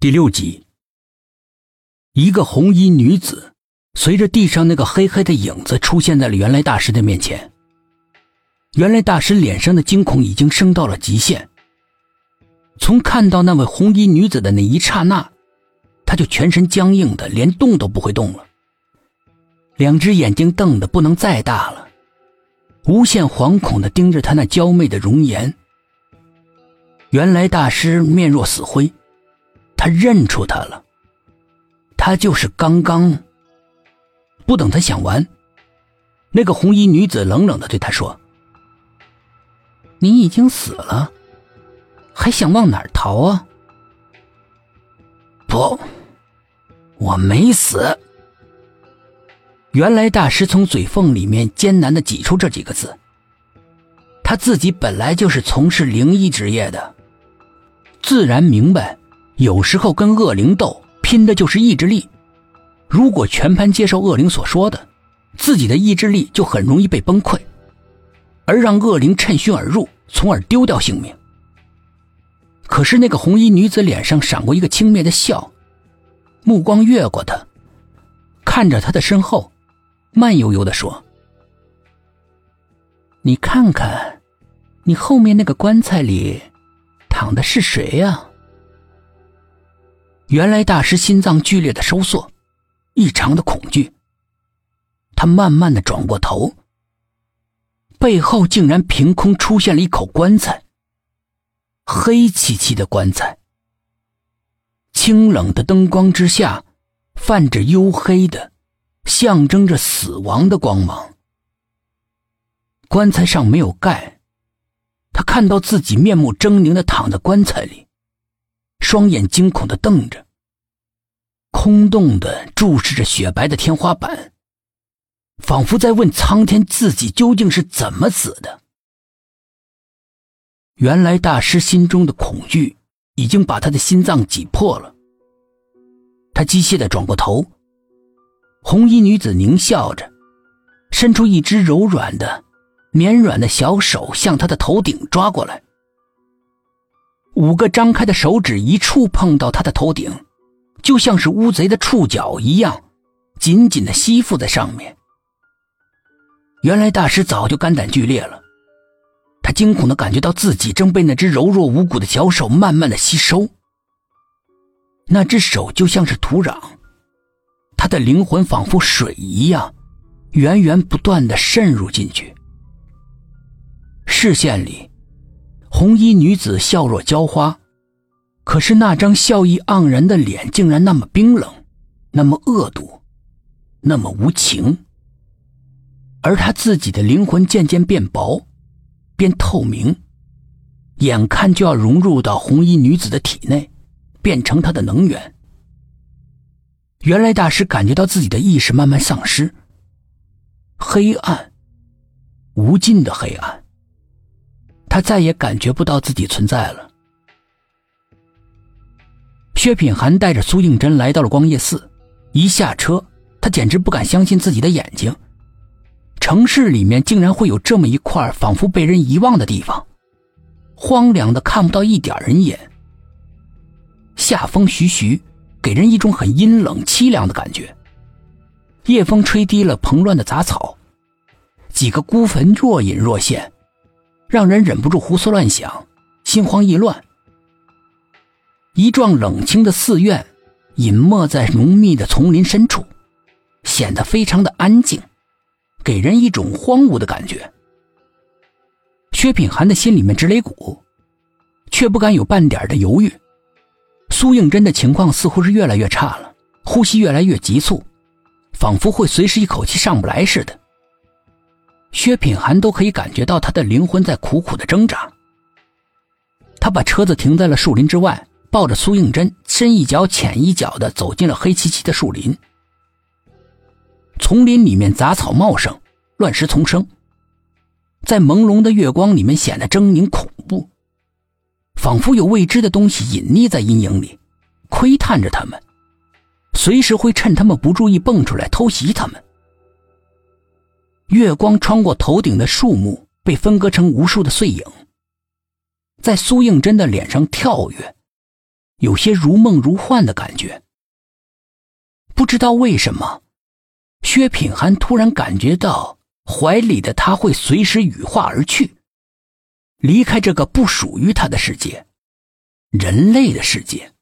第六集，一个红衣女子随着地上那个黑黑的影子出现在了原来大师的面前。原来大师脸上的惊恐已经升到了极限。从看到那位红衣女子的那一刹那，他就全身僵硬的，连动都不会动了。两只眼睛瞪得不能再大了，无限惶恐的盯着她那娇媚的容颜。原来大师面若死灰。他认出他了，他就是刚刚。不等他想完，那个红衣女子冷冷的对他说：“你已经死了，还想往哪儿逃啊？”“不，我没死。”原来大师从嘴缝里面艰难的挤出这几个字。他自己本来就是从事灵异职业的，自然明白。有时候跟恶灵斗，拼的就是意志力。如果全盘接受恶灵所说的，自己的意志力就很容易被崩溃，而让恶灵趁虚而入，从而丢掉性命。可是那个红衣女子脸上闪过一个轻蔑的笑，目光越过他，看着他的身后，慢悠悠的说：“你看看，你后面那个棺材里，躺的是谁呀？”原来大师心脏剧烈的收缩，异常的恐惧。他慢慢的转过头，背后竟然凭空出现了一口棺材。黑漆漆的棺材，清冷的灯光之下，泛着黝黑的，象征着死亡的光芒。棺材上没有盖，他看到自己面目狰狞的躺在棺材里。双眼惊恐的瞪着，空洞的注视着雪白的天花板，仿佛在问苍天自己究竟是怎么死的。原来大师心中的恐惧已经把他的心脏挤破了。他机械的转过头，红衣女子狞笑着，伸出一只柔软的、绵软的小手向他的头顶抓过来。五个张开的手指一触碰到他的头顶，就像是乌贼的触角一样，紧紧的吸附在上面。原来大师早就肝胆俱裂了，他惊恐的感觉到自己正被那只柔弱无骨的小手慢慢的吸收。那只手就像是土壤，他的灵魂仿佛水一样，源源不断的渗入进去。视线里。红衣女子笑若娇花，可是那张笑意盎然的脸竟然那么冰冷，那么恶毒，那么无情。而她自己的灵魂渐渐变薄，变透明，眼看就要融入到红衣女子的体内，变成她的能源。原来大师感觉到自己的意识慢慢丧失，黑暗，无尽的黑暗。他再也感觉不到自己存在了。薛品涵带着苏应真来到了光夜寺，一下车，他简直不敢相信自己的眼睛。城市里面竟然会有这么一块仿佛被人遗忘的地方，荒凉的看不到一点人影。夏风徐徐，给人一种很阴冷凄凉的感觉。夜风吹低了蓬乱的杂草，几个孤坟若隐若现。让人忍不住胡思乱想，心慌意乱。一幢冷清的寺院，隐没在浓密的丛林深处，显得非常的安静，给人一种荒芜的感觉。薛品涵的心里面直擂鼓，却不敢有半点的犹豫。苏应真的情况似乎是越来越差了，呼吸越来越急促，仿佛会随时一口气上不来似的。薛品涵都可以感觉到他的灵魂在苦苦的挣扎。他把车子停在了树林之外，抱着苏应真，深一脚浅一脚的走进了黑漆漆的树林。丛林里面杂草茂盛，乱石丛生，在朦胧的月光里面显得狰狞恐怖，仿佛有未知的东西隐匿在阴影里，窥探着他们，随时会趁他们不注意蹦出来偷袭他们。月光穿过头顶的树木，被分割成无数的碎影，在苏应真的脸上跳跃，有些如梦如幻的感觉。不知道为什么，薛品涵突然感觉到怀里的他会随时羽化而去，离开这个不属于他的世界——人类的世界。